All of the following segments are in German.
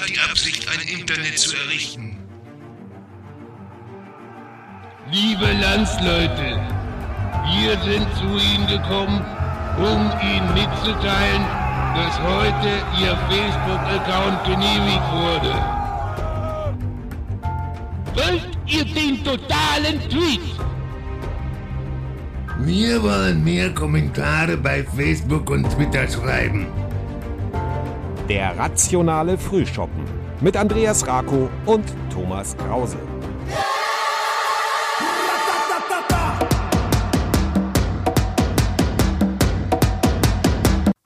hat die Absicht, ein Internet zu errichten. Liebe Landsleute, wir sind zu Ihnen gekommen, um Ihnen mitzuteilen, dass heute Ihr Facebook-Account genehmigt wurde. Wollt ihr den totalen Tweet? Wir wollen mehr Kommentare bei Facebook und Twitter schreiben. Der rationale Frühschoppen mit Andreas Rako und Thomas Krause.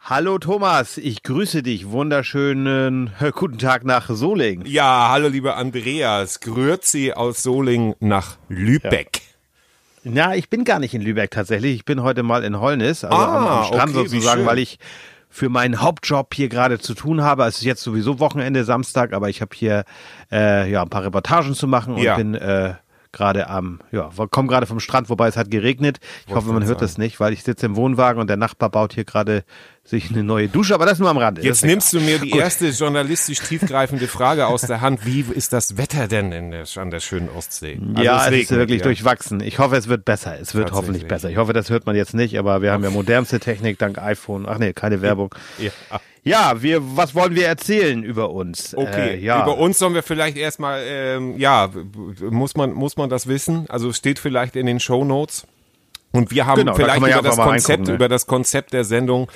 Hallo Thomas, ich grüße dich. Wunderschönen äh, guten Tag nach Solingen. Ja, hallo lieber Andreas. Grüezi aus Solingen nach Lübeck. Ja, ich bin gar nicht in Lübeck tatsächlich. Ich bin heute mal in Holnis, also Ah, am, am Strand okay, sozusagen, weil ich für meinen Hauptjob hier gerade zu tun habe. Es ist jetzt sowieso Wochenende, Samstag, aber ich habe hier äh, ja ein paar Reportagen zu machen und Ja. bin äh, gerade am, ja, komme gerade vom Strand, wobei es hat geregnet. Ich hoffe, man hört das nicht, weil ich sitze im Wohnwagen und der Nachbar baut hier gerade sich eine neue Dusche, aber das nur am Rande. Jetzt ist nimmst du mir die erste journalistisch tiefgreifende Frage aus der Hand. Wie ist das Wetter denn in der, an der schönen Ostsee? Also ja, es, ist regnet, wirklich ja. durchwachsen. Ich hoffe, es wird besser. Es wird hoffentlich besser. Ich hoffe, das hört man jetzt nicht, aber wir haben ja modernste Technik dank iPhone. Ach nee, keine Werbung. Ja. Ja, wir, was wollen wir erzählen über uns? Okay, Äh, ja. über uns sollen wir vielleicht erstmal, ähm, ja, muss man, muss man das wissen? Also steht vielleicht in den Show Notes. Und wir haben Genau, da vielleicht ja über das Konzept, ne? über das Konzept der Sendung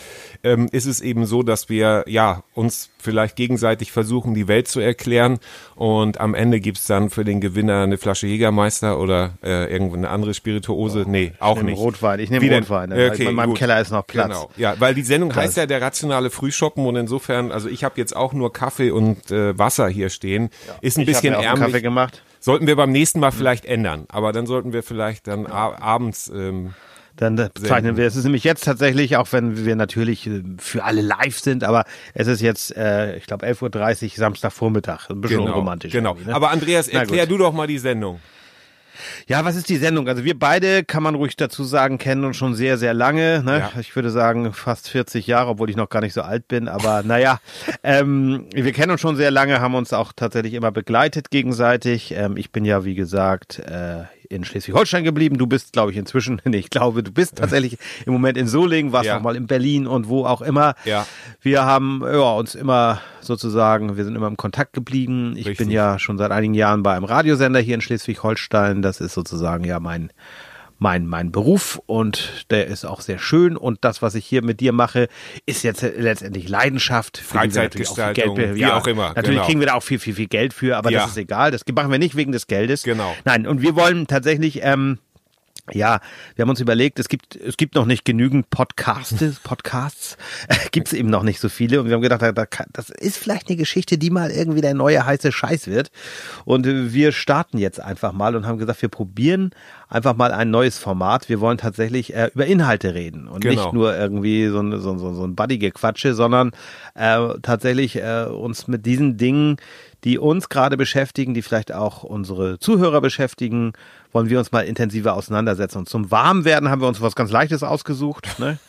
ähm, ist es eben so, dass wir ja uns vielleicht gegenseitig versuchen, die Welt zu erklären. Und am Ende gibt's dann für den Gewinner eine Flasche Jägermeister oder äh, irgendwo eine andere Spirituose. Nee, auch Ich nicht. Rotwein. Ich nehme Wie denn? Rotwein. ne? Okay, in meinem gut. Keller ist noch Platz. Genau. Ja, weil die Sendung Krass. heißt ja der rationale Frühschoppen und insofern, also ich habe jetzt auch nur Kaffee und äh, Wasser hier stehen. Ist ein Ich bisschen mir auch einen Kaffee ärmlich. gemacht. Sollten wir beim nächsten Mal vielleicht ändern, aber dann sollten wir vielleicht dann abends ähm, Dann äh, bezeichnen wir. Es ist nämlich jetzt tatsächlich, auch wenn wir natürlich äh, für alle live sind, aber es ist jetzt, äh, ich glaube, 11.30 Uhr Samstagvormittag. Ein bisschen genau, unromantisch. genau. ne? Aber Andreas, erklär du doch mal die Sendung. Ja, was ist die Sendung? Also wir beide, kann man ruhig dazu sagen, kennen uns schon sehr, sehr lange. Ne? Ja. Ich würde sagen fast 40 Jahre, obwohl ich noch gar nicht so alt bin. Aber naja, ähm, wir kennen uns schon sehr lange, haben uns auch tatsächlich immer begleitet gegenseitig. Ähm, ich bin ja, wie gesagt, äh, in Schleswig-Holstein geblieben. Du bist, glaube ich, inzwischen, nee, ich glaube, du bist tatsächlich im Moment in Solingen, warst Ja. noch mal in Berlin und wo auch immer. Ja. Wir haben ja, uns immer sozusagen, wir sind immer im Kontakt geblieben. Ich Richtig. bin ja schon seit einigen Jahren bei einem Radiosender hier in Schleswig-Holstein. Das ist sozusagen ja mein mein, mein Beruf und der ist auch sehr schön und das, was ich hier mit dir mache, ist jetzt letztendlich Leidenschaft. auch Freizeitgestaltung, Geld- wie ja, auch immer, Natürlich genau. kriegen wir da auch viel, viel, viel Geld für, aber Ja. das ist egal. Das machen wir nicht wegen des Geldes. Genau. Nein, und wir wollen tatsächlich, ähm, ja, wir haben uns überlegt, es gibt, es gibt noch nicht genügend Podcasts, Podcasts, gibt es eben noch nicht so viele. Und wir haben gedacht, das ist vielleicht eine Geschichte, die mal irgendwie der neue heiße Scheiß wird. Und wir starten jetzt einfach mal und haben gesagt, wir probieren einfach mal ein neues Format. Wir wollen tatsächlich äh, über Inhalte reden und Genau. nicht nur irgendwie so ein, so, so, so ein Buddy-Gequatsche, sondern äh, tatsächlich äh, uns mit diesen Dingen, die uns gerade beschäftigen, die vielleicht auch unsere Zuhörer beschäftigen, wollen wir uns mal intensiver auseinandersetzen. Und zum Warmwerden haben wir uns was ganz Leichtes ausgesucht. Ne?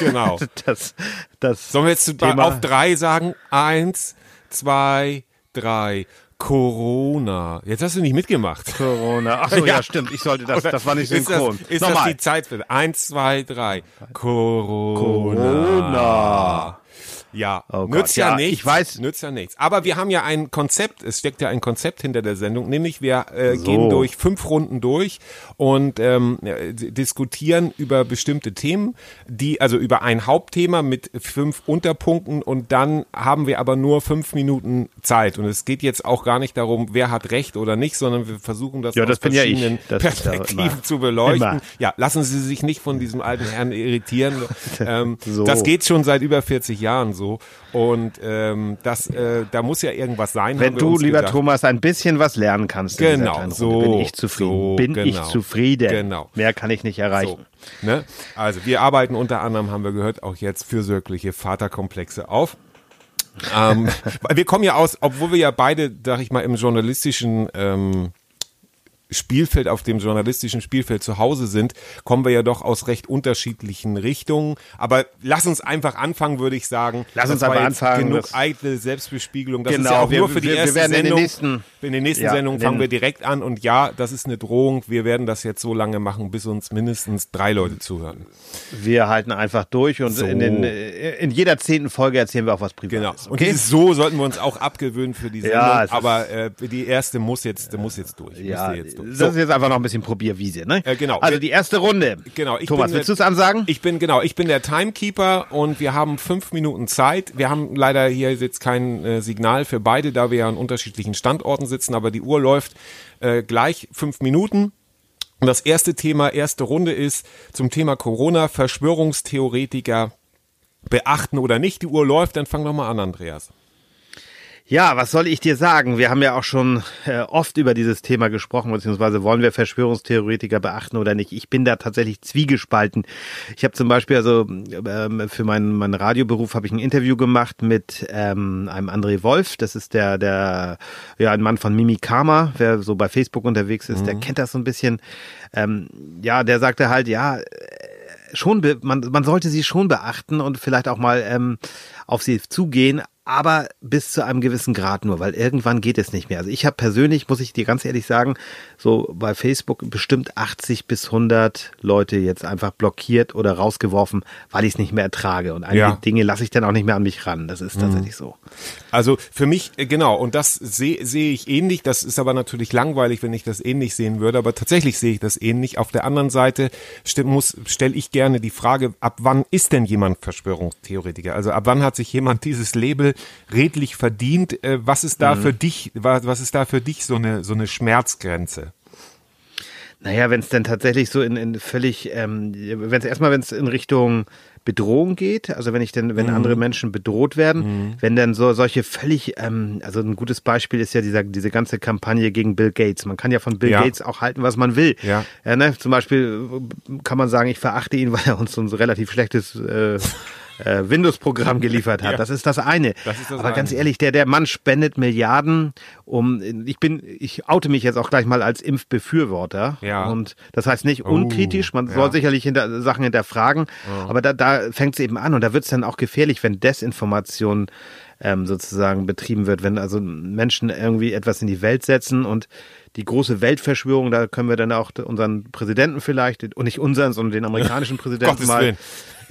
Genau. Das, das Sollen wir jetzt Thema- auf drei sagen? Eins, zwei, drei. Corona. Jetzt hast du nicht mitgemacht. Corona. Ach so, ja, Ja. stimmt. Ich sollte das, das war nicht ist synchron. Das, ist das die Zeit für? Eins, zwei, drei. Corona. Corona. Ja, Oh nützt ja, ja, nichts. ich weiß- Nützt ja nichts. Aber wir haben ja ein Konzept, es steckt ja ein Konzept hinter der Sendung, nämlich wir äh, So. gehen durch fünf Runden durch und ähm, äh, diskutieren über bestimmte Themen, die, also über ein Hauptthema mit fünf Unterpunkten und dann haben wir aber nur fünf Minuten Zeit. Und es geht jetzt auch gar nicht darum, wer hat recht oder nicht, sondern wir versuchen das Ja, aus das verschiedenen ja Perspektiven zu beleuchten. immer. Ja, lassen Sie sich nicht von diesem alten Herrn irritieren. ähm, So. Das geht schon seit über 40 Jahren so. Und ähm, das, äh, da muss ja irgendwas sein. Wenn du, lieber gedacht. Thomas, ein bisschen was lernen kannst, Genau, so, bin ich zufrieden. so, bin ich genau, zufrieden. genau. Mehr kann ich nicht erreichen. So, ne? Also wir arbeiten unter anderem, haben wir gehört, auch jetzt fürsorgliche Vaterkomplexe auf. ähm, wir kommen ja aus, obwohl wir ja beide, sag ich mal, im journalistischen ähm, Spielfeld, auf dem journalistischen Spielfeld zu Hause sind, kommen wir ja doch aus recht unterschiedlichen Richtungen. Aber lass uns einfach anfangen, würde ich sagen. Lass uns Das aber anfangen, Genug eitle Selbstbespiegelung. Das ist Genau, ja auch wir- nur für die wir- wir erste werden in den Sendung. nächsten- in den nächsten Ja, Sendungen fangen wir direkt an. Und ja, das ist eine Drohung. Wir werden das jetzt so lange machen, bis uns mindestens drei Leute zuhören. Wir halten einfach durch und So. in, den, in jeder zehnten Folge erzählen wir auch was Genau. Privates. Und dieses so sollten wir uns auch abgewöhnen für die Sendung. Ja, ist- aber äh, die erste muss jetzt, muss jetzt durch. Ja, jetzt durch. das So. ist jetzt einfach noch ein bisschen Probierwiese, ne? Äh, genau. Also die erste Runde. Genau, ich Thomas, bin, willst du es ansagen? Ich bin genau, ich bin der Timekeeper und wir haben fünf Minuten Zeit. Wir haben leider hier jetzt kein äh, Signal für beide, da wir ja an unterschiedlichen Standorten sitzen, aber die Uhr läuft äh, gleich fünf Minuten. Und das erste Thema, erste Runde ist zum Thema Corona, Verschwörungstheoretiker beachten oder nicht. Die Uhr läuft, dann fang doch mal an, Andreas. Ja, was soll ich dir sagen? Wir haben ja auch schon äh, oft über dieses Thema gesprochen, beziehungsweise wollen wir Verschwörungstheoretiker beachten oder nicht. Ich bin da tatsächlich zwiegespalten. Ich habe zum Beispiel, also ähm, für meinen, meinen Radioberuf habe ich ein Interview gemacht mit ähm, einem André Wolf. Das ist der, der, ja, ein Mann von Mimikama, wer so bei Facebook unterwegs ist, der kennt das so ein bisschen. Ähm, ja, der sagte halt, ja, schon, be man, man sollte sie schon beachten und vielleicht auch mal ähm, auf sie zugehen, aber bis zu einem gewissen Grad nur, weil irgendwann geht es nicht mehr. Also ich habe persönlich, muss ich dir ganz ehrlich sagen, so bei Facebook bestimmt 80 bis 100 Leute jetzt einfach blockiert oder rausgeworfen, weil ich es nicht mehr ertrage. Und einige Ja. Dinge lasse ich dann auch nicht mehr an mich ran. Das ist tatsächlich so. Also für mich, äh, genau, und das sehe sehe ich ähnlich. Das ist aber natürlich langweilig, wenn ich das ähnlich sehen würde. Aber tatsächlich sehe ich das ähnlich. Auf der anderen Seite stelle ich gerne die Frage, ab wann ist denn jemand Verschwörungstheoretiker? Also ab wann hat sich jemand dieses Label redlich verdient? Äh, Was ist da für dich, wa- was ist da für dich so eine, so eine Schmerzgrenze? Naja, wenn es denn tatsächlich so in, in völlig, ähm, wenn es erstmal, wenn es in Richtung Bedrohung geht, also wenn ich denn, wenn andere Menschen bedroht werden, wenn dann so solche völlig, ähm, also ein gutes Beispiel ist ja dieser, diese ganze Kampagne gegen Bill Gates. Man kann ja von Bill Ja. Gates auch halten, was man will. Ja. ne? Zum Beispiel äh, kann man sagen, ich verachte ihn, weil er uns so ein relativ schlechtes äh, äh, Windows-Programm geliefert hat. Ja. Das ist das eine. Das ist das Aber ganz eine. ehrlich, der, der Mann spendet Milliarden, um, ich bin, ich oute mich jetzt auch gleich mal als Impfbefürworter. Ja. Und das heißt nicht unkritisch, man ja. soll sicherlich hinter, Sachen hinterfragen, aber da, da fängt es eben an und da wird es dann auch gefährlich, wenn Desinformation ähm, sozusagen betrieben wird, wenn also Menschen irgendwie etwas in die Welt setzen und die große Weltverschwörung, da können wir dann auch unseren Präsidenten vielleicht, und nicht unseren, sondern den amerikanischen Präsidenten mal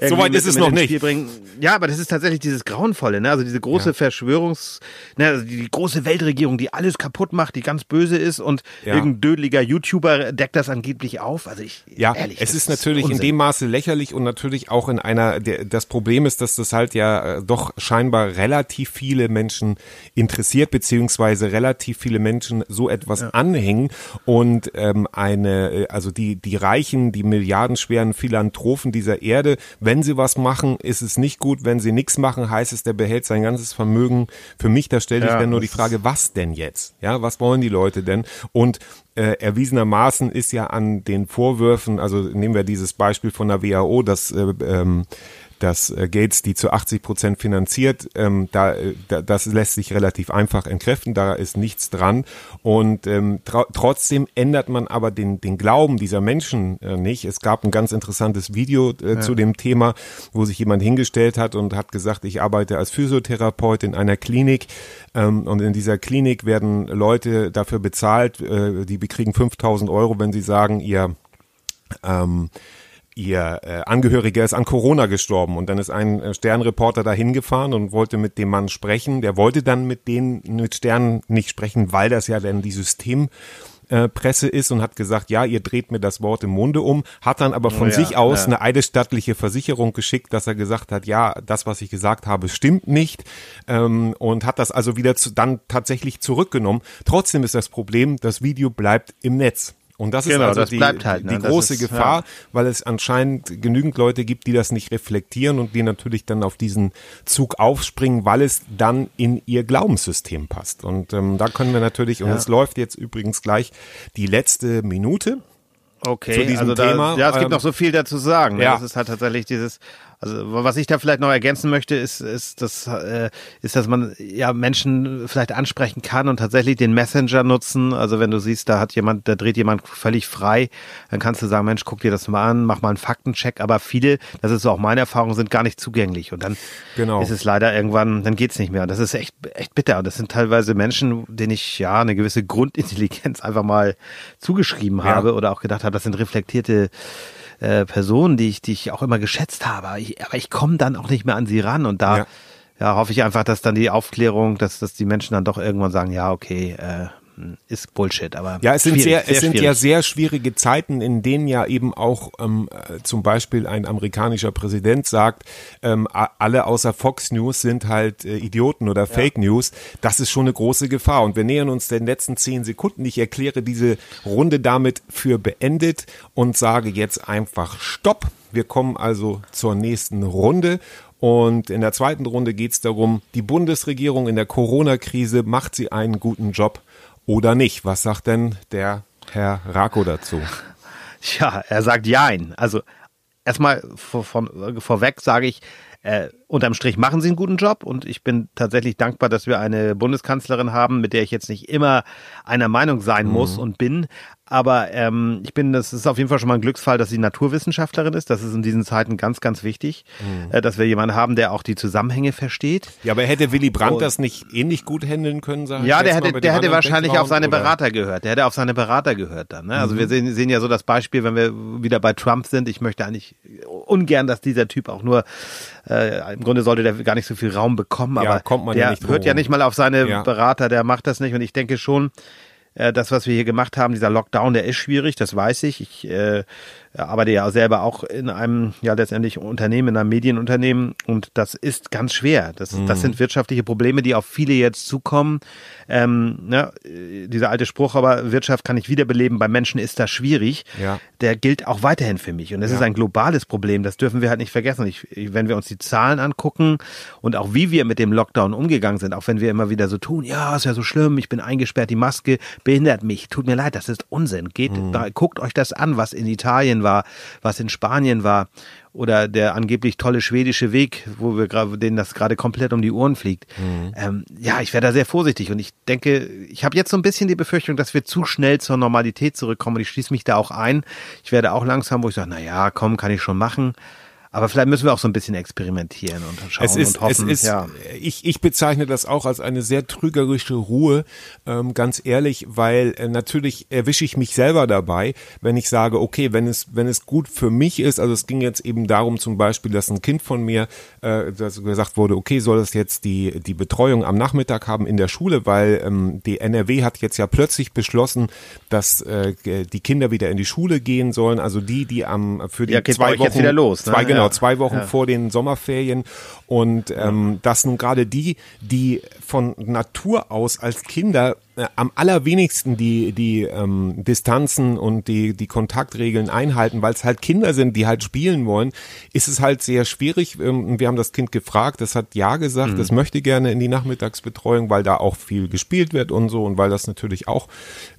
So weit ist es noch nicht. Spiel bringen. Ja, aber das ist tatsächlich dieses Grauenvolle, ne? Also diese große Verschwörungs, ne, also die, die große Weltregierung, die alles kaputt macht, die ganz böse ist und Ja. irgendein dödeliger YouTuber deckt das angeblich auf. Also ich, Ja, ehrlich, es ist natürlich in Unsinn. dem Maße lächerlich und natürlich auch in einer, der, das Problem ist, dass das halt ja äh, doch scheinbar relativ viele Menschen interessiert, beziehungsweise relativ viele Menschen so etwas anhängen und ähm, eine, äh, also die, die reichen, die milliardenschweren Philanthropen dieser Erde, wenn sie was machen, ist es nicht gut, wenn sie nichts machen, heißt es, der behält sein ganzes Vermögen. Für mich, da stelle ich Ja, dann nur die Frage, was denn jetzt? Ja, was wollen die Leute denn? Und äh, erwiesenermaßen ist ja an den Vorwürfen, also nehmen wir dieses Beispiel von der WHO, dass äh, ähm, dass äh, Gates die zu 80 Prozent finanziert, ähm, da, äh, da, das lässt sich relativ einfach entkräften, da ist nichts dran. Und ähm, tro trotzdem ändert man aber den, den Glauben dieser Menschen äh, nicht. Es gab ein ganz interessantes Video äh, zu dem Thema, wo sich jemand hingestellt hat und hat gesagt, ich arbeite als Physiotherapeut in einer Klinik ähm, und in dieser Klinik werden Leute dafür bezahlt, äh, die bekriegen 5000 Euro, wenn sie sagen, ihr ähm, ihr äh, Angehöriger ist an Corona gestorben und dann ist ein äh, Sternreporter da hingefahren und wollte mit dem Mann sprechen. Der wollte dann mit denen mit Sternen nicht sprechen, weil das ja dann die System äh, Presse ist und hat gesagt, ja, ihr dreht mir das Wort im Munde um, hat dann aber von Ja, sich aus ja. eine eidesstattliche Versicherung geschickt, dass er gesagt hat, ja, das, was ich gesagt habe, stimmt nicht ähm, und hat das also wieder zu, dann tatsächlich zurückgenommen. Trotzdem ist das Problem, das Video bleibt im Netz. Und das ist Genau, also das die, bleibt halt, ne? die große ist, Gefahr, ja. weil es anscheinend genügend Leute gibt, die das nicht reflektieren und die natürlich dann auf diesen Zug aufspringen, weil es dann in ihr Glaubenssystem passt. Und ähm, da können wir natürlich, und es läuft jetzt übrigens gleich die letzte Minute. Okay, zu diesem also da, Thema, ja, es gibt ähm, noch so viel dazu zu sagen. Ne? ja. Das ist halt tatsächlich dieses, Also was ich da vielleicht noch ergänzen möchte, ist, ist, dass, äh, ist, dass man ja Menschen vielleicht ansprechen kann und tatsächlich den Messenger nutzen. Also wenn du siehst, da hat jemand, da dreht jemand völlig frei, dann kannst du sagen, Mensch, guck dir das mal an, mach mal einen Faktencheck. Aber viele, das ist so auch meine Erfahrung, sind gar nicht zugänglich. Und dann Genau. ist es leider irgendwann, dann geht's nicht mehr. Und das ist echt, echt bitter. Und das sind teilweise Menschen, denen ich ja eine gewisse Grundintelligenz einfach mal zugeschrieben Ja. habe oder auch gedacht habe, das sind reflektierte äh, Personen, die ich, die ich auch immer geschätzt habe. Aber ich, aber ich komme dann auch nicht mehr an sie ran. Und da Ja. ja. hoffe ich einfach, dass dann die Aufklärung, dass, dass die Menschen dann doch irgendwann sagen, ja, okay, äh, ist Bullshit. Aber Ja, es sind schwierig, sehr, es sind ja sehr schwierige Zeiten, in denen ja eben auch ähm, äh, zum Beispiel ein amerikanischer Präsident sagt, ähm, alle außer Fox News sind halt äh, Idioten oder Fake News. Das ist schon eine große Gefahr. Und wir nähern uns den letzten zehn Sekunden. Ich erkläre diese Runde damit für beendet und sage jetzt einfach Stopp. Wir kommen also zur nächsten Runde. Und in der zweiten Runde geht es darum, die Bundesregierung in der Corona-Krise, macht sie einen guten Job oder nicht? Was sagt denn der Herr Rako dazu? Ja, er sagt Jein. Also erstmal vor, von, vorweg sage ich, äh, unterm Strich machen sie einen guten Job und ich bin tatsächlich dankbar, dass wir eine Bundeskanzlerin haben, mit der ich jetzt nicht immer einer Meinung sein muss und bin. Aber ähm, ich bin, das ist auf jeden Fall schon mal ein Glücksfall, dass sie Naturwissenschaftlerin ist. Das ist in diesen Zeiten ganz, ganz wichtig, äh, dass wir jemanden haben, der auch die Zusammenhänge versteht. Ja, aber hätte Willy Brandt Und- das nicht ähnlich gut handeln können? Sag ich Ja, der hätte, der hätte wahrscheinlich auf seine oder? Berater gehört. Der hätte auf seine Berater gehört dann. Ne? Also wir sehen, sehen ja so das Beispiel, wenn wir wieder bei Trump sind. Ich möchte eigentlich ungern, dass dieser Typ auch nur, äh, im Grunde sollte der gar nicht so viel Raum bekommen, Ja, aber kommt man ja der nicht drum hört ja rum. nicht mal auf seine Ja. Berater, der macht das nicht. Und ich denke schon, äh, das, was wir hier gemacht haben, dieser Lockdown, der ist schwierig, das weiß ich. Ich äh, arbeite ja selber auch in einem, ja letztendlich Unternehmen, in einem Medienunternehmen und das ist ganz schwer. Das, Mhm. das sind wirtschaftliche Probleme, die auf viele jetzt zukommen. Ähm, ne, äh, dieser alte Spruch, aber Wirtschaft kann ich wiederbeleben, bei Menschen ist das schwierig. Ja. Der gilt auch weiterhin für mich und es Ja. ist ein globales Problem, das dürfen wir halt nicht vergessen. Ich, wenn wir uns die Zahlen angucken und auch wie wir mit dem Lockdown umgegangen sind, auch wenn wir immer wieder so tun, ja, ist ja so schlimm, ich bin eingesperrt, die Maske behindert mich, tut mir leid, das ist Unsinn. Geht, da, guckt euch das an, was in Italien war, was in Spanien war oder der angeblich tolle schwedische Weg, wo wir gerade, denen das gerade komplett um die Ohren fliegt. Ähm, ja, ich wäre da sehr vorsichtig und ich denke, ich habe jetzt so ein bisschen die Befürchtung, dass wir zu schnell zur Normalität zurückkommen und ich schließe mich da auch ein. Ich werde auch langsam, wo ich sage, na ja, komm, kann ich schon machen. Aber vielleicht müssen wir auch so ein bisschen experimentieren und schauen Es ist, und hoffen. es ist, ja. ich, ich bezeichne das auch als eine sehr trügerische Ruhe, ähm, ganz ehrlich, weil äh, natürlich erwische ich mich selber dabei, wenn ich sage, okay, wenn es, wenn es gut für mich ist, also es ging jetzt eben darum zum Beispiel, dass ein Kind von mir, äh, dass gesagt wurde, okay, soll es jetzt die, die Betreuung am Nachmittag haben in der Schule, weil ähm, die NRW hat jetzt ja plötzlich beschlossen, dass äh, die Kinder wieder in die Schule gehen sollen, also die, die am für die Ja, geht zwei Wochen jetzt wieder los, ne? zwei genau Ja. Zwei Wochen vor den Sommerferien. Und ähm, dass nun gerade die, die von Natur aus als Kinder äh, am allerwenigsten die die ähm, Distanzen und die die Kontaktregeln einhalten, weil es halt Kinder sind, die halt spielen wollen, ist es halt sehr schwierig. Ähm, wir haben das Kind gefragt, das hat ja gesagt, Mhm. das möchte gerne in die Nachmittagsbetreuung, weil da auch viel gespielt wird und so und weil das natürlich auch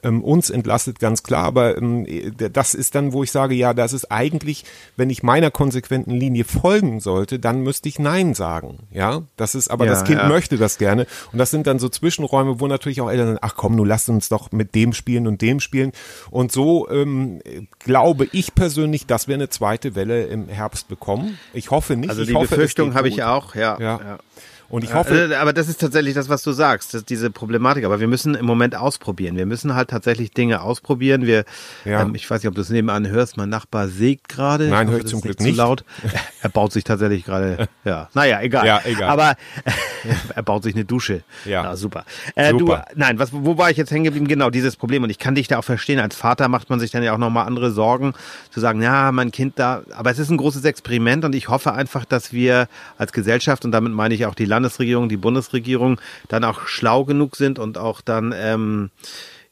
ähm, uns entlastet, ganz klar. Aber ähm, das ist dann, wo ich sage, ja, das ist eigentlich, wenn ich meiner konsequenten Linie folgen sollte, dann müsste ich Nein sagen. Ja, das ist, aber Ja, das Kind ja. möchte das gerne. Und das sind dann so Zwischenräume, wo natürlich auch Eltern ach komm, nun lasst uns doch mit dem spielen und dem spielen. Und so ähm, glaube ich persönlich, dass wir eine zweite Welle im Herbst bekommen. Ich hoffe nicht. Also die hoffe, Befürchtung habe ich auch, ja. Ja. ja. Und ich hoffe, Also, aber das ist tatsächlich das, was du sagst, diese Problematik. Aber wir müssen im Moment ausprobieren. Wir müssen halt tatsächlich Dinge ausprobieren. Wir, Ja. ähm, ich weiß nicht, ob du es nebenan hörst. Mein Nachbar sägt gerade. Nein, höre ich zum Glück zu nicht. laut. Er baut sich tatsächlich gerade. Ja, naja, egal. Ja, egal. Aber er baut sich eine Dusche. Ja. Na, super. Äh, Super. Du, nein, was, wo war ich jetzt hängen geblieben? Genau, dieses Problem. Und ich kann dich da auch verstehen. Als Vater macht man sich dann ja auch nochmal andere Sorgen, zu sagen, ja, mein Kind da. Aber es ist ein großes Experiment und ich hoffe einfach, dass wir als Gesellschaft, und damit meine ich auch die Landesregierung, die Bundesregierung, dann auch schlau genug sind und auch dann, ähm,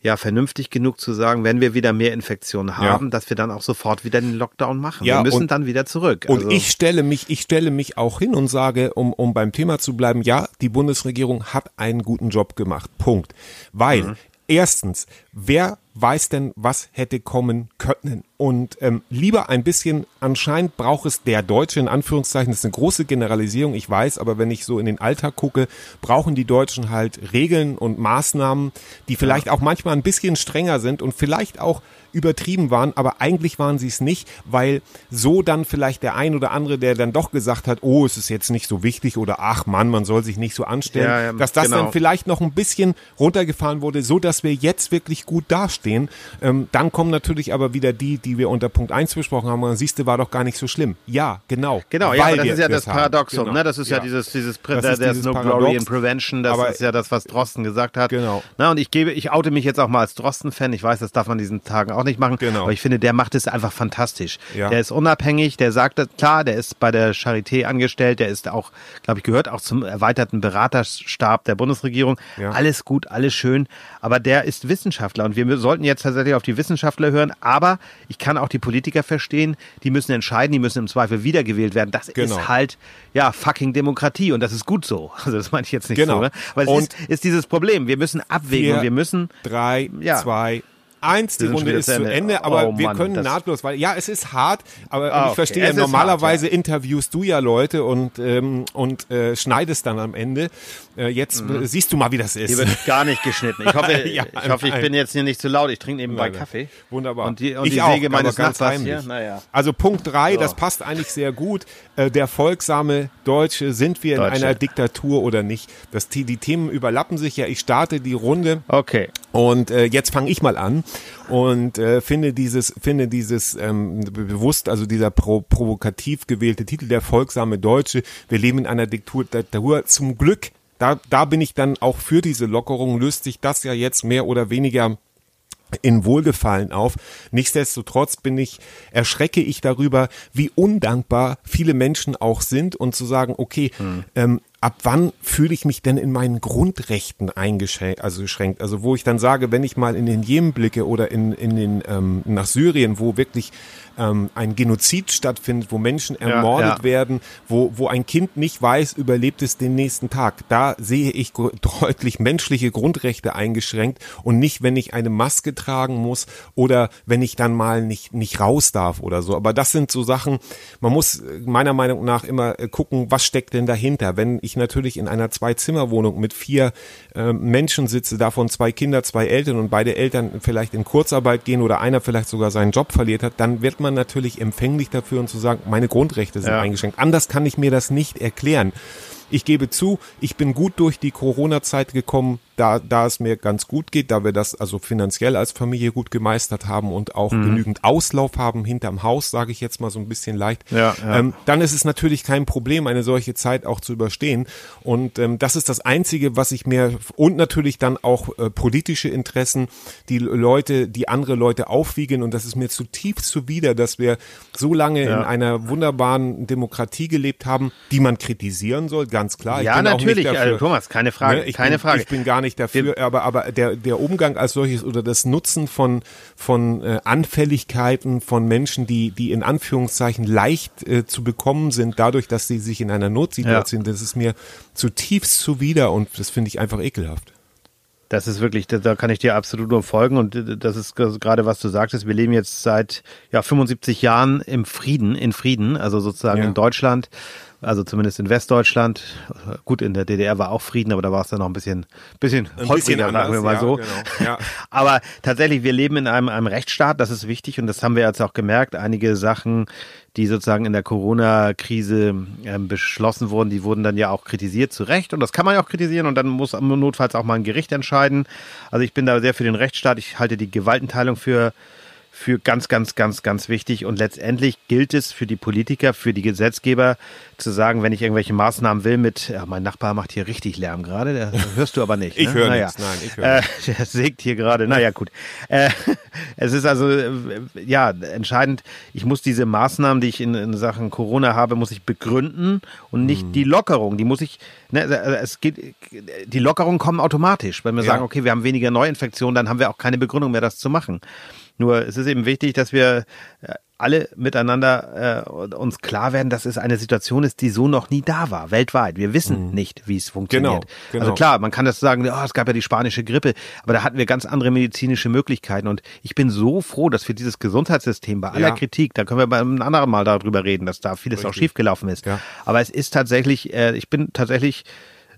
ja, vernünftig genug zu sagen, wenn wir wieder mehr Infektionen haben, dass wir dann auch sofort wieder den Lockdown machen. Ja, wir müssen und- dann wieder zurück. Und Also- ich stelle mich, ich stelle mich auch hin und sage, um, um beim Thema zu bleiben, ja, die Bundesregierung hat einen guten Job gemacht. Punkt. Weil, Mhm. erstens, wer weiß denn, was hätte kommen können. Und ähm, lieber ein bisschen, anscheinend braucht es der Deutsche, in Anführungszeichen, das ist eine große Generalisierung, ich weiß, aber wenn ich so in den Alltag gucke, brauchen die Deutschen halt Regeln und Maßnahmen, die vielleicht auch manchmal ein bisschen strenger sind und vielleicht auch übertrieben waren, aber eigentlich waren sie es nicht, weil so dann vielleicht der ein oder andere, der dann doch gesagt hat, oh, es ist jetzt nicht so wichtig oder ach Mann, man soll sich nicht so anstellen, Ja, ja, dass das genau. dann vielleicht noch ein bisschen runtergefahren wurde, so dass wir jetzt wirklich gut dastehen. Ähm, dann kommen natürlich aber wieder die, die wir unter Punkt 1 besprochen haben, und dann siehst du, war doch gar nicht so schlimm. Ja, genau. Genau, ja, aber das ist ja das. Paradoxum, Genau. ne? Das ist ja, dieses, dieses, Pre Das there's no Paradox. glory in prevention, das Aber- ist ja das, was Drosten gesagt hat. Genau. Na, und ich gebe, ich oute mich jetzt auch mal als Drosten-Fan. Ich weiß, das darf man diesen Tagen auch nicht machen. Genau. Aber ich finde, der macht es einfach fantastisch. Ja. Der ist unabhängig, der sagt, das- klar, der ist bei der Charité angestellt, der ist auch, glaube ich, gehört auch zum erweiterten Beraterstab der Bundesregierung. Ja. Alles gut, alles schön. Aber der ist Wissenschaftler und wir sollten jetzt tatsächlich auf die Wissenschaftler hören. Aber ich kann auch die Politiker verstehen, die müssen entscheiden, die müssen im Zweifel wiedergewählt werden. Das Genau. ist halt, ja, fucking Demokratie und das ist gut so. Also das meine ich jetzt nicht Genau. so. Ne? Aber es Und- ist, ist dieses Problem. Wir müssen abwägen Vier, und wir müssen drei, Ja. zwei, eins. Die Runde ist zu Ende, Ende. aber Oh wir Mann, können nahtlos, weil ja, es ist hart, aber Ah, ich okay. verstehe, Es normalerweise hart, ja. interviewst du ja Leute und ähm, und äh, schneidest dann am Ende. Äh, jetzt äh, siehst du mal, wie das Hier ist. wird gar nicht geschnitten. Ich hoffe, Ja, ich, hoffe ich bin jetzt hier nicht zu laut. Ich trinke nebenbei Nein. Kaffee. Wunderbar. Und die, und ich die auch, Säge meines ganz Nachbars hier. Naja. Also Punkt drei, So. das passt eigentlich sehr gut. Äh, der folgsame Deutsche, sind wir in Deutsche. einer Diktatur oder nicht? Das, die, die Themen überlappen sich ja. Ich starte die Runde. Okay. Und äh, jetzt fange ich mal an und äh, finde dieses, finde dieses ähm, be- bewusst, also dieser pro, provokativ gewählte Titel, der folgsame Deutsche. Wir leben in einer Diktatur. Diktatur. Zum Glück, da, da bin ich dann auch für diese Lockerung. Löst sich das ja jetzt mehr oder weniger in Wohlgefallen auf. Nichtsdestotrotz bin ich, erschrecke ich darüber, wie undankbar viele Menschen auch sind und zu sagen, okay, ähm, ab wann fühle ich mich denn in meinen Grundrechten eingeschränkt, also geschränkt? Also wo ich dann sage, wenn ich mal in den Jemen blicke oder in, in den, ähm, nach Syrien, wo wirklich ähm, ein Genozid stattfindet, wo Menschen ermordet ja. werden, wo, wo ein Kind nicht weiß, überlebt es den nächsten Tag. Da sehe ich deutlich menschliche Grundrechte eingeschränkt und nicht, wenn ich eine Maske tragen muss oder wenn ich dann mal nicht, nicht raus darf oder so. Aber das sind so Sachen, man muss meiner Meinung nach immer äh, gucken, was steckt denn dahinter. Wenn ich natürlich in einer Zwei-Zimmer-Wohnung mit vier äh, Menschen sitze, davon zwei Kinder, zwei Eltern und beide Eltern vielleicht in Kurzarbeit gehen oder einer vielleicht sogar seinen Job verliert hat, dann wird man natürlich empfänglich dafür und zu sagen, meine Grundrechte sind Ja. eingeschränkt. Anders kann ich mir das nicht erklären. Ich gebe zu, ich bin gut durch die Corona-Zeit gekommen, da, da es mir ganz gut geht, da wir das also finanziell als Familie gut gemeistert haben und auch genügend Auslauf haben hinterm Haus, sage ich jetzt mal so ein bisschen leicht. Ja, ja. Ähm, dann ist es natürlich kein Problem, eine solche Zeit auch zu überstehen. Und ähm, das ist das Einzige, was ich mir und natürlich dann auch äh, politische Interessen, die Leute, die andere Leute aufwiegen. Und das ist mir zutiefst zuwider, dass wir so lange Ja. in einer wunderbaren Demokratie gelebt haben, die man kritisieren soll, ganz klar. Ja, natürlich, also, Thomas, keine Frage, Ne, ich keine bin, Frage. Ich bin gar nicht dafür, aber, aber der, der Umgang als solches oder das Nutzen von, von äh, Anfälligkeiten von Menschen, die, die in Anführungszeichen leicht äh, zu bekommen sind, dadurch, dass sie sich in einer Notsituation sind, das ist mir zutiefst zuwider und das finde ich einfach ekelhaft. Das ist wirklich, da, kann ich dir absolut nur folgen und äh, das ist gerade, was du sagtest. Wir leben jetzt seit ja, 75 Jahren im Frieden, in Frieden, also sozusagen Ja. in Deutschland, also zumindest in Westdeutschland. Gut, in der DDR war auch Frieden, aber da war es dann noch ein bisschen, bisschen Ein sagen wir mal ja, so. genau, ja. Aber tatsächlich, wir leben in einem, einem Rechtsstaat, das ist wichtig und das haben wir jetzt auch gemerkt. Einige Sachen, die sozusagen in der Corona-Krise ähm, beschlossen wurden, die wurden dann ja auch kritisiert, zu Recht. Und das kann man ja auch kritisieren und dann muss notfalls auch mal ein Gericht entscheiden. Also ich bin da sehr für den Rechtsstaat. Ich halte die Gewaltenteilung für für ganz, ganz, ganz, ganz wichtig. Und letztendlich gilt es für die Politiker, für die Gesetzgeber zu sagen, wenn ich irgendwelche Maßnahmen will mit, ja, mein Nachbar macht hier richtig Lärm gerade, der hörst du aber nicht. Ich ne? höre naja. nichts, nein, ich höre Äh, der sägt hier gerade, naja gut. Äh, es ist also, äh, ja, entscheidend, ich muss diese Maßnahmen, die ich in, in Sachen Corona habe, muss ich begründen und nicht Mhm. die Lockerung. Die muss ich, ne, also es geht, die Lockerungen kommen automatisch. Wenn wir Ja. sagen, okay, wir haben weniger Neuinfektionen, dann haben wir auch keine Begründung mehr, das zu machen. Nur es ist eben wichtig, dass wir äh, alle miteinander äh, uns klar werden, dass es eine Situation ist, die so noch nie da war, weltweit. Wir wissen Mhm. nicht, wie es funktioniert. Genau, genau. Also klar, man kann das sagen, oh, es gab ja die spanische Grippe, aber da hatten wir ganz andere medizinische Möglichkeiten und ich bin so froh, dass wir dieses Gesundheitssystem bei aller Ja. Kritik, da können wir beim anderen Mal darüber reden, dass da vieles auch Richtig. schiefgelaufen ist. Ja. Aber es ist tatsächlich, äh, ich bin tatsächlich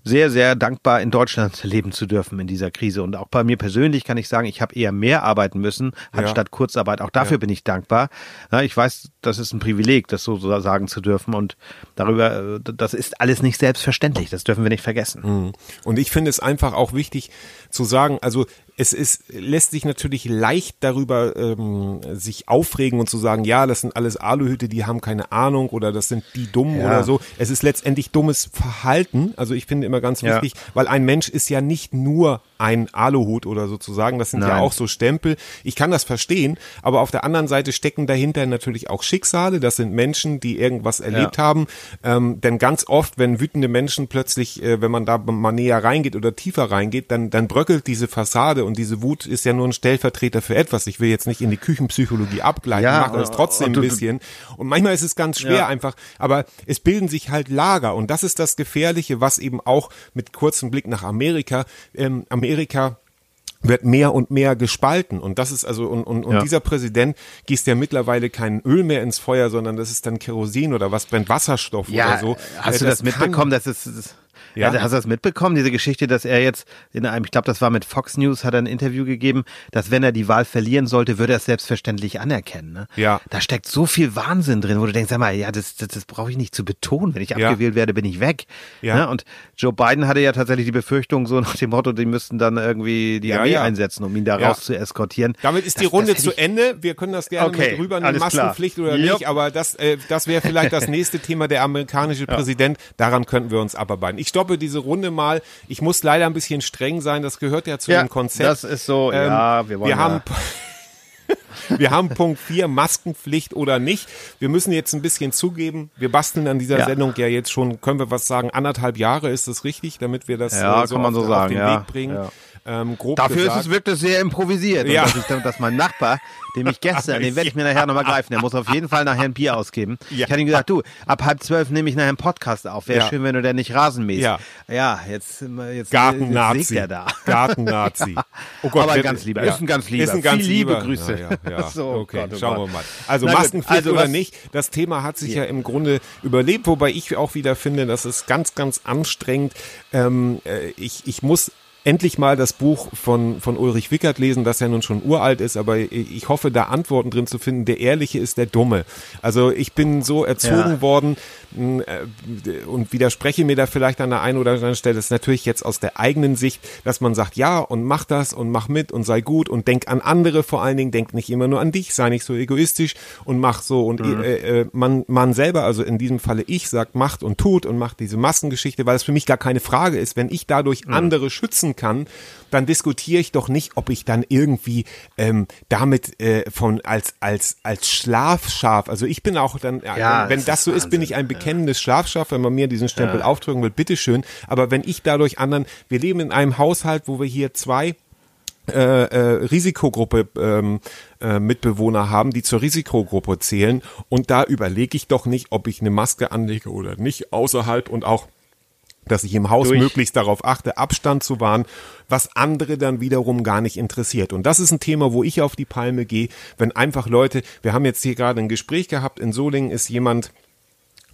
sehr, sehr dankbar, in Deutschland leben zu dürfen in dieser Krise. Und auch bei mir persönlich kann ich sagen, ich habe eher mehr arbeiten müssen, Ja. anstatt Kurzarbeit. Auch dafür Ja. bin ich dankbar. Ja, ich weiß, das ist ein Privileg, das so sagen zu dürfen. Und darüber, äh, das ist alles nicht selbstverständlich. Das dürfen wir nicht vergessen. Und ich finde es einfach auch wichtig zu sagen, also es ist, lässt sich natürlich leicht darüber ähm, sich aufregen und zu sagen, ja, das sind alles Aluhüte, die haben keine Ahnung oder das sind die dumm Ja. oder so. Es ist letztendlich dummes Verhalten. Also ich finde immer ganz Ja. wichtig, weil ein Mensch ist ja nicht nur ein Aluhut oder sozusagen, das sind ja Nein. auch so Stempel. Ich kann das verstehen, aber auf der anderen Seite stecken dahinter natürlich auch Schicksale. Das sind Menschen, die irgendwas erlebt haben. Ähm, denn ganz oft, wenn wütende Menschen plötzlich, äh, wenn man da mal näher reingeht oder tiefer reingeht, dann, dann bröckelt diese Fassade und diese Wut ist ja nur ein Stellvertreter für etwas. Ich will jetzt nicht in die Küchenpsychologie abgleiten, Ja, mache das trotzdem und ein bisschen. Und manchmal ist es ganz schwer Ja. einfach, aber es bilden sich halt Lager und das ist das Gefährliche, was eben auch mit kurzem Blick nach Amerika, ähm, Amerika wird mehr und mehr gespalten und das ist also und, und, und Ja. dieser Präsident gießt ja mittlerweile kein Öl mehr ins Feuer, sondern das ist dann Kerosin oder was brennt Wasserstoff oder so. hast Äh, du das, kann- mitbekommen? Das ist, das, Ja. ja. hast du das mitbekommen? Diese Geschichte, dass er jetzt in einem, ich glaube, das war mit Fox News, hat er ein Interview gegeben, dass wenn er die Wahl verlieren sollte, würde er es selbstverständlich anerkennen. Ne? Ja. Da steckt so viel Wahnsinn drin, wo du denkst, sag mal, ja, das, das, das brauche ich nicht zu betonen. Wenn ich Ja. abgewählt werde, bin ich weg. Ja. Ne? Und Joe Biden hatte ja tatsächlich die Befürchtung, so nach dem Motto, die müssten dann irgendwie die Ja, Armee ja. einsetzen, um ihn da raus zu eskortieren. Damit ist die Das- Runde das zu Ende. Wir können das gerne Okay, mit rüber, eine alles klar. Maskenpflicht oder Jupp. nicht, aber das, äh, das wäre vielleicht das nächste Thema, der amerikanische Präsident. Daran könnten wir uns abarbeiten. Ich stoppe diese Runde mal. Ich muss leider ein bisschen streng sein, das gehört ja zu Ja, dem Konzept. das ist so, ja, wir wollen wir ja- haben Wir haben Punkt 4, Maskenpflicht oder nicht. Wir müssen jetzt ein bisschen zugeben, wir basteln an dieser Ja. Sendung ja jetzt schon, können wir was sagen, anderthalb Jahre ist das richtig, damit wir das Ja, äh, kann man auf, so auf sagen, den ja. Weg bringen. Ja. Ähm, Dafür gesagt. ist es wirklich sehr improvisiert. Ja. Und dass, ich, dass mein Nachbar, dem ich gestern, den werde ich mir nachher nochmal greifen, der muss auf jeden Fall nachher ein Bier ausgeben. Ja. Ich hatte ihm gesagt, du, ab halb zwölf nehme ich nachher einen Podcast auf. Wäre Ja. schön, wenn du denn nicht Rasen mähst. Ja. Ja, jetzt, jetzt, Garten-Nazi. jetzt er da. Garten-Nazi. Oh Gott, Aber ein der- ganz lieber, ist ein ganz lieber. Ist ein ganz Viel Liebe, lieber. Grüße. Ja, ja, ja. So, okay, Gott, oh schauen Gott. wir mal. Also gut, Maskenpflicht also oder nicht, das Thema hat sich ja. im Grunde überlebt, wobei ich auch wieder finde, das ist ganz, ganz anstrengend. Ähm, äh, ich, ich muss endlich mal das Buch von, von Ulrich Wickert lesen, das ja nun schon uralt ist, aber ich hoffe, da Antworten drin zu finden. Der Ehrliche ist der Dumme. Also ich bin so erzogen Ja. worden äh, und widerspreche mir da vielleicht an der einen oder anderen Stelle. Das ist natürlich jetzt aus der eigenen Sicht, dass man sagt, ja und mach das und mach mit und sei gut und denk an andere vor allen Dingen, denk nicht immer nur an dich, sei nicht so egoistisch und mach so und äh, äh, man, man selber, also in diesem Falle ich, sagt, macht und tut und macht diese Massengeschichte, weil es für mich gar keine Frage ist, wenn ich dadurch andere schützen kann, dann diskutiere ich doch nicht, ob ich dann irgendwie ähm, damit äh, von als als als Schlafschaf, also ich bin auch dann, Ja, wenn das das ist so ist, bin ich ein bekennendes Schlafschaf, wenn man mir diesen Stempel aufdrücken will, bitteschön. Aber wenn ich dadurch anderen, wir leben in einem Haushalt, wo wir hier zwei äh, äh, Risikogruppe ähm, äh, Mitbewohner haben, die zur Risikogruppe zählen. Und da überlege ich doch nicht, ob ich eine Maske anlege oder nicht, außerhalb und auch dass ich im Haus Durch. möglichst darauf achte, Abstand zu wahren, was andere dann wiederum gar nicht interessiert. Und das ist ein Thema, wo ich auf die Palme gehe, wenn einfach Leute, wir haben jetzt hier gerade ein Gespräch gehabt, in Solingen ist jemand,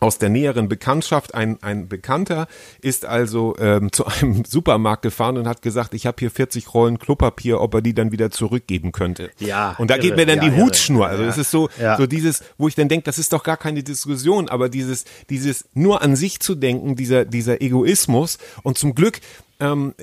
aus der näheren Bekanntschaft, ein, ein Bekannter ist also ähm, zu einem Supermarkt gefahren und hat gesagt, ich habe hier 40 Rollen Klopapier, ob er die dann wieder zurückgeben könnte. Ja, Und da geht irre. mir dann Ja, die irre. Hutschnur. Also Ja. es ist so, Ja. so dieses, wo ich dann denke, das ist doch gar keine Diskussion, aber dieses, dieses nur an sich zu denken, dieser, dieser Egoismus und zum Glück ähm,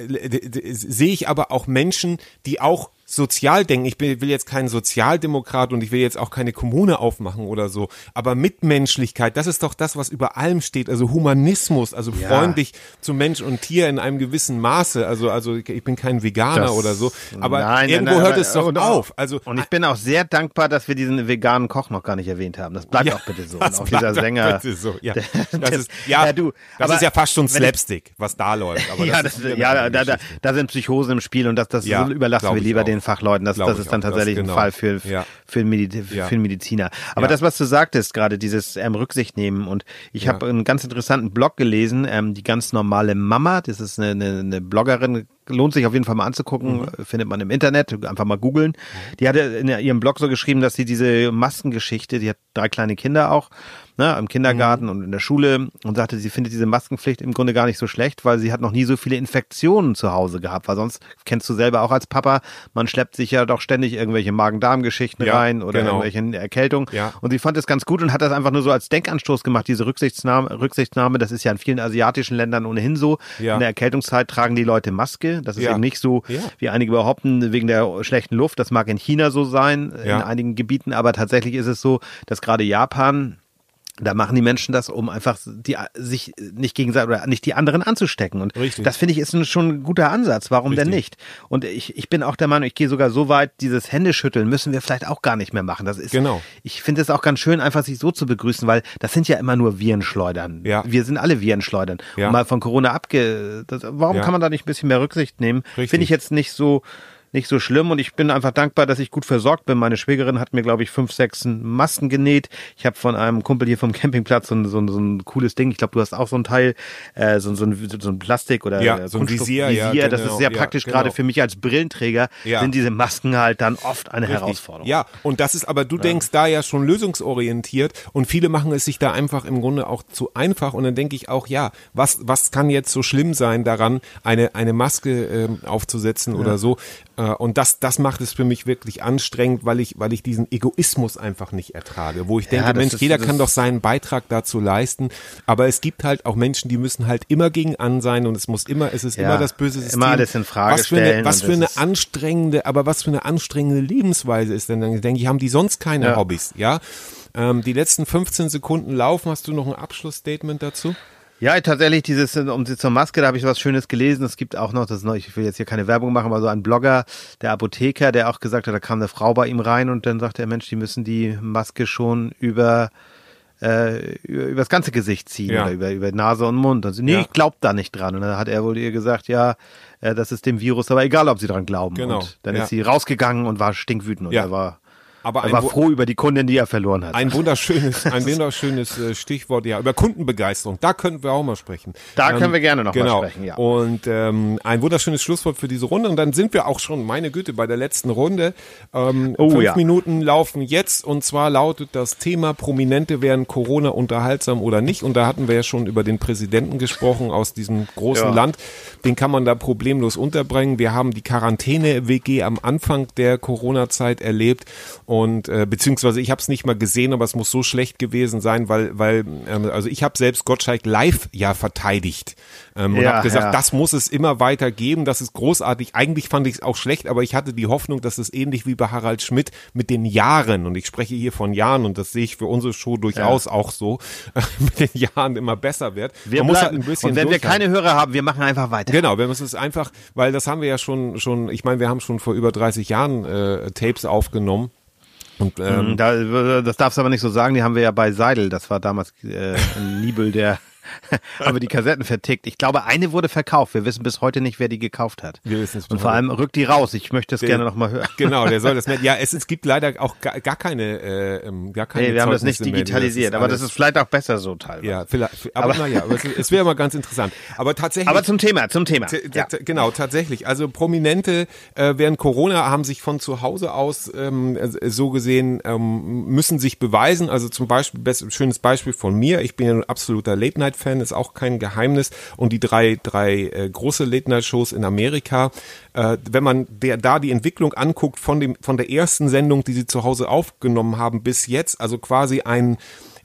sehe ich aber auch Menschen, die auch sozial denken. Ich will jetzt kein Sozialdemokrat und ich will jetzt auch keine Kommune aufmachen oder so. Aber Mitmenschlichkeit, das ist doch das, was über allem steht. Also Humanismus, also Ja. freundlich zu Mensch und Tier in einem gewissen Maße. Also, also ich bin kein Veganer Das- oder so. Aber Nein, nein, irgendwo nein, hört aber- es doch und auf. Also Und ich bin auch sehr dankbar, dass wir diesen veganen Koch noch gar nicht erwähnt haben. Das bleibt Ja, auch bitte so. das Und auch dieser Sänger. bitte so, ja. Das ist, ja, ja, du, das aber ist ja fast schon wenn ich- Slapstick, was da läuft. Aber ja, das das, ist wieder ja da, da, da sind Psychosen im Spiel und das, das Ja, überlassen wir lieber den den Fachleuten. Das, das ist dann auch, das tatsächlich genau. ein Fall für, Ja. für, einen Medi Ja. für einen Mediziner. Aber Ja. das, was du sagtest, gerade dieses ähm, Rücksicht nehmen und ich habe einen ganz interessanten Blog gelesen, ähm, die ganz normale Mama, das ist eine, eine, eine Bloggerin, lohnt sich auf jeden Fall mal anzugucken, Mhm. findet man im Internet, einfach mal googeln. Die hatte in ihrem Blog so geschrieben, dass sie diese Maskengeschichte, die hat drei kleine Kinder auch, ne, im Kindergarten Mhm. und in der Schule und sagte, sie findet diese Maskenpflicht im Grunde gar nicht so schlecht, weil sie hat noch nie so viele Infektionen zu Hause gehabt, weil sonst kennst du selber auch als Papa, man schleppt sich ja doch ständig irgendwelche Magen-Darm-Geschichten Ja, rein oder genau. irgendwelche Erkältungen. Ja. Und sie fand es ganz gut und hat das einfach nur so als Denkanstoß gemacht, diese Rücksichtnahme, Rücksichtnahme, das ist ja in vielen asiatischen Ländern ohnehin so. Ja. In der Erkältungszeit tragen die Leute Maske. Das ist Ja. eben nicht so, Ja. wie einige behaupten, wegen der schlechten Luft. Das mag in China so sein, Ja. in einigen Gebieten, aber tatsächlich ist es so, dass gerade Japan da machen die Menschen das, um einfach die, sich nicht gegenseitig oder nicht die anderen anzustecken. Und Richtig. das finde ich ist ein, schon ein guter Ansatz. Warum denn Richtig. nicht? Und ich, ich bin auch der Meinung, ich gehe sogar so weit, dieses Händeschütteln müssen wir vielleicht auch gar nicht mehr machen. Das ist, Genau. ich finde es auch ganz schön, einfach sich so zu begrüßen, weil das sind ja immer nur Virenschleudern. Ja. Wir sind alle Virenschleudern. Ja. Und mal von Corona abge, das, warum Ja. kann man da nicht ein bisschen mehr Rücksicht nehmen? Finde ich jetzt nicht so, nicht so schlimm und ich bin einfach dankbar, dass ich gut versorgt bin. Meine Schwägerin hat mir, glaube ich, fünf, sechs Masken genäht. Ich habe von einem Kumpel hier vom Campingplatz so ein, so ein, so ein cooles Ding. Ich glaube, du hast auch so ein Teil, äh, so, so, ein, so ein Plastik oder Ja, äh, so ein Kunststoff- Visier, ja, Das genau, ist sehr ja, praktisch, genau. gerade für mich als Brillenträger Ja. sind diese Masken halt dann oft eine Richtig. Herausforderung. Ja, und das ist aber, du denkst da ja schon lösungsorientiert und viele machen es sich da einfach im Grunde auch zu einfach und dann denke ich auch, ja, was, was kann jetzt so schlimm sein daran, eine, eine Maske ähm, aufzusetzen oder so und das, das macht es für mich wirklich anstrengend, weil ich, weil ich diesen Egoismus einfach nicht ertrage, wo ich denke, das Mensch, ist- jeder kann doch seinen Beitrag dazu leisten, aber es gibt halt auch Menschen, die müssen halt immer gegen an sein und es muss immer, es ist Ja, immer das böse immer System. alles in Frage was für eine, stellen was für eine anstrengende, aber was für eine anstrengende Lebensweise ist denn dann? Denke ich, haben die sonst keine Ja. Hobbys, ja? Ähm, die letzten 15 Sekunden laufen. Hast du noch ein Abschlussstatement dazu? Ja, tatsächlich, dieses, um sie zur Maske, da habe ich was Schönes gelesen. Es gibt auch noch, das ist noch, ich will jetzt hier keine Werbung machen, aber so ein Blogger, der Apotheker, der auch gesagt hat, da kam eine Frau bei ihm rein und dann sagte er, Mensch, die müssen die Maske schon über, äh, über, über das ganze Gesicht ziehen Ja. oder über, über Nase und Mund. Und sie, nee, Ja. ich glaub da nicht dran. Und dann hat er wohl ihr gesagt, ja, äh, das ist dem Virus aber egal, ob sie dran glauben. Genau, Und dann ja. ist sie rausgegangen und war stinkwütend und er war, Aber er war froh über die Kundin, die er verloren hat. ein wunderschönes, ein wunderschönes äh, Stichwort, ja, über Kundenbegeisterung. Da könnten wir auch mal sprechen. Da können wir gerne noch mal genau. sprechen, ja. Und ähm, ein wunderschönes Schlusswort für diese Runde. Und dann sind wir auch schon, meine Güte, bei der letzten Runde. Ähm, Oh, fünf ja. Minuten laufen jetzt. Und zwar lautet das Thema, Prominente wären Corona unterhaltsam oder nicht. Und da hatten wir ja schon über den Präsidenten gesprochen aus diesem großen Ja. Land. Den kann man da problemlos unterbringen. Wir haben die Quarantäne-WG am Anfang der Corona-Zeit erlebt. Und äh, beziehungsweise ich habe es nicht mal gesehen, aber es muss so schlecht gewesen sein, weil, weil ähm, also ich habe selbst Gottschalk live ja verteidigt ähm, und Ja, habe gesagt, ja. das muss es immer weiter geben, das ist großartig. Eigentlich fand ich es auch schlecht, aber ich hatte die Hoffnung, dass es ähnlich wie bei Harald Schmidt mit den Jahren, und ich spreche hier von Jahren, und das sehe ich für unsere Show durchaus auch so, mit den Jahren immer besser wird. wir Man muss halt ein bisschen und wenn wir keine Hörer haben, wir machen einfach weiter. Genau, wir müssen es einfach, weil das haben wir ja schon, schon, ich meine, wir haben schon vor über 30 Jahren äh, Tapes aufgenommen. Und ähm, Mhm, Da, das darfst du aber nicht so sagen, die haben wir ja bei Seidel, das war damals äh, ein Nibel, der haben wir die Kassetten vertickt. Ich glaube, eine wurde verkauft. Wir wissen bis heute nicht, wer die gekauft hat. Wir wissen es Und vor allem rückt die raus. Ich möchte es gerne noch mal hören. Genau, der soll das nicht. Ja, es, es gibt leider auch gar, gar keine, äh, ähm, gar keine. Nee, wir haben das nicht digitalisiert, aber das ist vielleicht auch besser so teilweise. ja, vielleicht, aber, Aber- naja, aber es, es wäre mal ganz interessant. Aber tatsächlich. Aber zum Thema, zum Thema. Ja. Genau, tatsächlich. Also Prominente äh, während Corona haben sich von zu Hause aus ähm, äh, so gesehen ähm, müssen sich beweisen. Also zum Beispiel best, schönes Beispiel von mir. Ich bin ja ein absoluter Late Night Fan, ist auch kein Geheimnis. Und die drei drei äh, große Late Night Shows in Amerika, äh, wenn man der da die Entwicklung anguckt von dem von der ersten Sendung, die sie zu Hause aufgenommen haben, bis jetzt, also quasi ein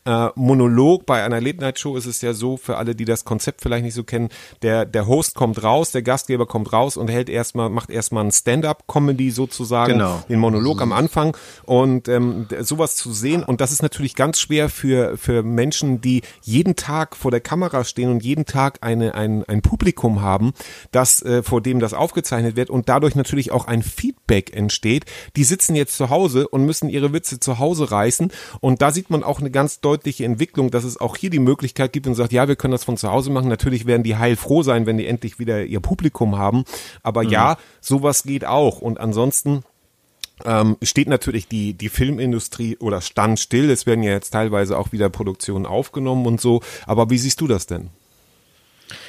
äh, Monolog. Bei einer Late-Night-Show ist es ja so, für alle, die das Konzept vielleicht nicht so kennen, der, der Host kommt raus, der Gastgeber kommt raus und hält erstmal, macht erstmal ein Stand-up-Comedy sozusagen, Genau. den Monolog am Anfang und ähm, sowas zu sehen und das ist natürlich ganz schwer für, für Menschen, die jeden Tag vor der Kamera stehen und jeden Tag eine, ein, ein Publikum haben, das, äh, vor dem das aufgezeichnet wird und dadurch natürlich auch ein Feedback Feedback entsteht. Die sitzen jetzt zu Hause und müssen ihre Witze zu Hause reißen. Und da sieht man auch eine ganz deutliche Entwicklung, dass es auch hier die Möglichkeit gibt und sagt, ja, wir können das von zu Hause machen. Natürlich werden die heilfroh sein, wenn die endlich wieder ihr Publikum haben. Aber mhm. ja, sowas geht auch. Und ansonsten ähm, steht natürlich die, die Filmindustrie oder stand still. Es werden ja jetzt teilweise auch wieder Produktionen aufgenommen und so. Aber wie siehst du das denn?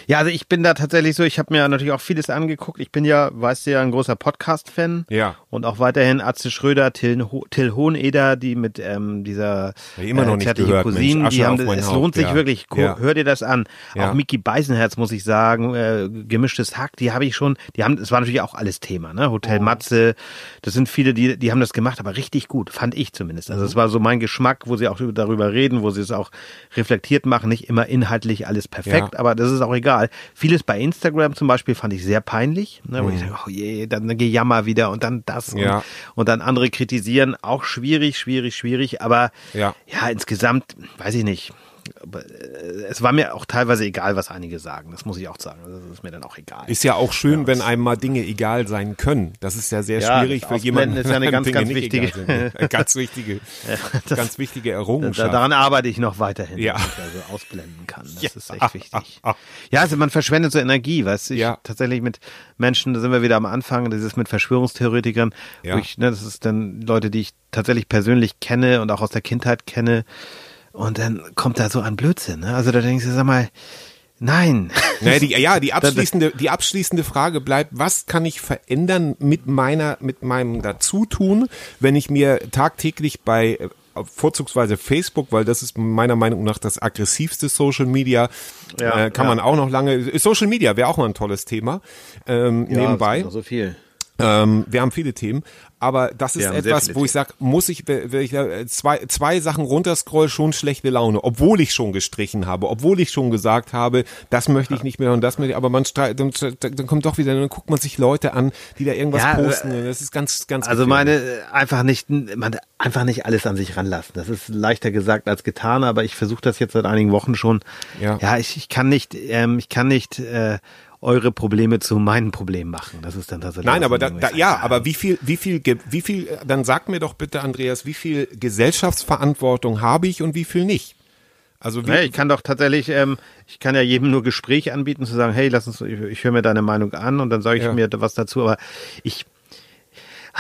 Ja, also ich bin da tatsächlich so, ich habe mir natürlich auch vieles angeguckt. Ich bin ja, weißt du ja, ein großer Podcast-Fan. Ja. Und auch weiterhin Atze Schröder, Till, Till Hoheneder, die mit ähm, dieser ja, immer noch äh, nicht gehört, Cousine, Mensch, die haben, es Haupt, lohnt sich ja. wirklich, Ja. hör dir das an. Ja. Auch Mickey Beisenherz, muss ich sagen, äh, gemischtes Hack, die habe ich schon, die haben, es war natürlich auch alles Thema, ne? Hotel Oh. Matze, das sind viele, die, die haben das gemacht, aber richtig gut, fand ich zumindest. Also Mhm. es war so mein Geschmack, wo sie auch darüber reden, wo sie es auch reflektiert machen, nicht immer inhaltlich alles perfekt, aber das ist auch egal. Vieles bei Instagram zum Beispiel fand ich sehr peinlich, ne, wo ich Mhm. sage, oh je, dann Gejammer wieder und dann das Ja. und, und dann andere kritisieren, auch schwierig, schwierig, schwierig, aber Ja. ja, insgesamt, weiß ich nicht. Aber, äh, es war mir auch teilweise egal, was einige sagen. Das muss ich auch sagen. Das ist mir dann auch egal. Ist ja auch schön, Ja, wenn einem mal Dinge egal sein können. Das ist ja sehr Ja, schwierig für jemanden, ist ja eine ganz, Dinge ganz wichtige- ganz wichtige, das- ganz wichtige Errungenschaft. daran arbeite ich noch weiterhin, Ja. dass ich also ausblenden kann. Das Ja. ist echt wichtig. Ja, also man verschwendet so Energie, weißt du? Ja. Tatsächlich mit Menschen, da sind wir wieder am Anfang, das ist mit Verschwörungstheoretikern, ich, ne, das ist dann Leute, die ich tatsächlich persönlich kenne und auch aus der Kindheit kenne. Und dann kommt da so ein Blödsinn. Ne? Also da denkst du, sag mal, nein. Naja, die, ja, die abschließende, die abschließende Frage bleibt, was kann ich verändern mit meiner, mit meinem Dazutun, wenn ich mir tagtäglich bei äh, vorzugsweise Facebook, weil das ist meiner Meinung nach das aggressivste Social Media, Ja, äh, kann ja. man auch noch lange, Social Media wäre auch mal ein tolles Thema, ähm, nebenbei. Ja, so viel. Ähm, wir haben viele Themen, aber das ist etwas, wo ich sage, muss ich, wenn ich da zwei, zwei Sachen runterscroll, schon schlechte Laune, obwohl ich schon gestrichen habe, obwohl ich schon gesagt habe, das möchte ich nicht mehr und das möchte ich, aber man streit, dann, dann kommt doch wieder, dann guckt man sich Leute an, die da irgendwas Ja, posten, das ist ganz, ganz Also gefährlich. meine, äh, einfach nicht, man, einfach nicht alles an sich ranlassen. Das ist leichter gesagt als getan, aber ich versuche das jetzt seit einigen Wochen schon. Ja. ja ich, ich kann nicht, ähm, ich kann nicht äh, eure Probleme zu meinen Problemen machen. Das ist dann tatsächlich. Nein, aber da, da, ja, aber wie viel, wie viel, wie viel, dann sag mir doch bitte, Andreas, wie viel Gesellschaftsverantwortung habe ich und wie viel nicht? Also wie, Nee, ich kann doch tatsächlich, ähm, ich kann ja jedem nur Gespräch anbieten, zu sagen, hey, lass uns, ich, ich höre mir deine Meinung an und dann sage ich Ja. mir was dazu. Aber ich,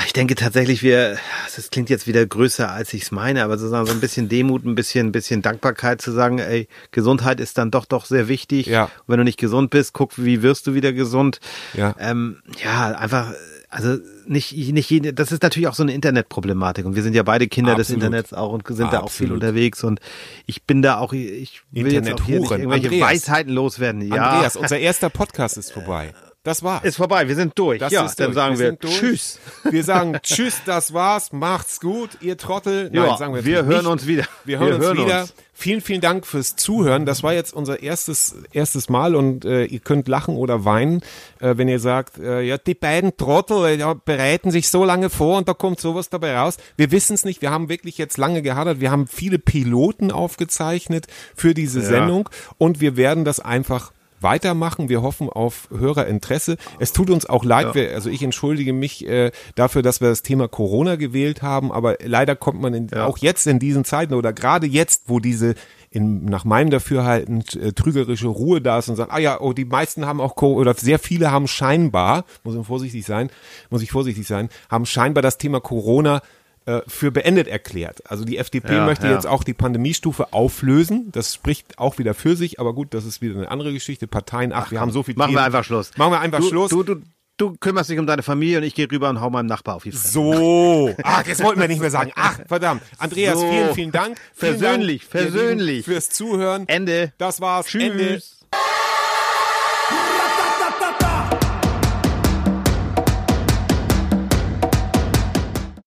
ich denke tatsächlich, wir, das klingt jetzt wieder größer, als ich es meine, aber sozusagen so ein bisschen Demut, ein bisschen, ein bisschen Dankbarkeit zu sagen, ey, Gesundheit ist dann doch doch sehr wichtig. Ja. Und wenn du nicht gesund bist, guck, wie wirst du wieder gesund. Ja. Ähm, ja, einfach, also nicht, nicht jede, das ist natürlich auch so eine Internetproblematik und wir sind ja beide Kinder des Absolut. Internets auch und sind da auch viel Absolut. unterwegs und ich bin da auch, ich will jetzt auch hier irgendwelche Andreas. Weisheiten loswerden. Ja, Andreas, unser erster Podcast ist vorbei. Das war's. ist vorbei, wir sind durch. Das ja, ist dann durch. sagen wir, durch. Tschüss. Wir sagen Tschüss, das war's, macht's gut, ihr Trottel. Ja, Nein, sagen wir, wir hören uns wieder. Wir hören Wir uns hören wieder. uns. Vielen, vielen Dank fürs Zuhören. Das war jetzt unser erstes erstes Mal und äh, ihr könnt lachen oder weinen, äh, wenn ihr sagt, äh, ja, die beiden Trottel äh, ja, bereiten sich so lange vor und da kommt sowas dabei raus. Wir wissen es nicht. Wir haben wirklich jetzt lange gehadert. Wir haben viele Piloten aufgezeichnet für diese Sendung und wir werden das einfach weitermachen. Wir hoffen auf Hörerinteresse. Es tut uns auch leid, wir, also ich entschuldige mich äh, dafür, dass wir das Thema Corona gewählt haben, aber leider kommt man in, auch jetzt in diesen Zeiten oder gerade jetzt, wo diese in, nach meinem Dafürhalten äh, trügerische Ruhe da ist und sagt, ah ja, oh, die meisten haben auch Co oder sehr viele haben scheinbar, muss man vorsichtig sein, muss ich vorsichtig sein, haben scheinbar das Thema Corona äh, für beendet erklärt. Also die FDP Ja, möchte ja. jetzt auch die Pandemiestufe auflösen. Das spricht auch wieder für sich, aber gut, das ist wieder eine andere Geschichte. Parteien, ach, wir haben so viel Machen wir Themen. einfach Schluss. Machen wir einfach du, Schluss. Du, du, du kümmerst dich um deine Familie und ich gehe rüber und hau meinem Nachbar auf die Fresse. so. Ach, jetzt wollten wir nicht mehr sagen. Ach, verdammt. Andreas, So. vielen, vielen Dank. Vielen Versöhnlich, Dank, versöhnlich. Fürs Zuhören. Ende. Das war's. Tschüss. Ende.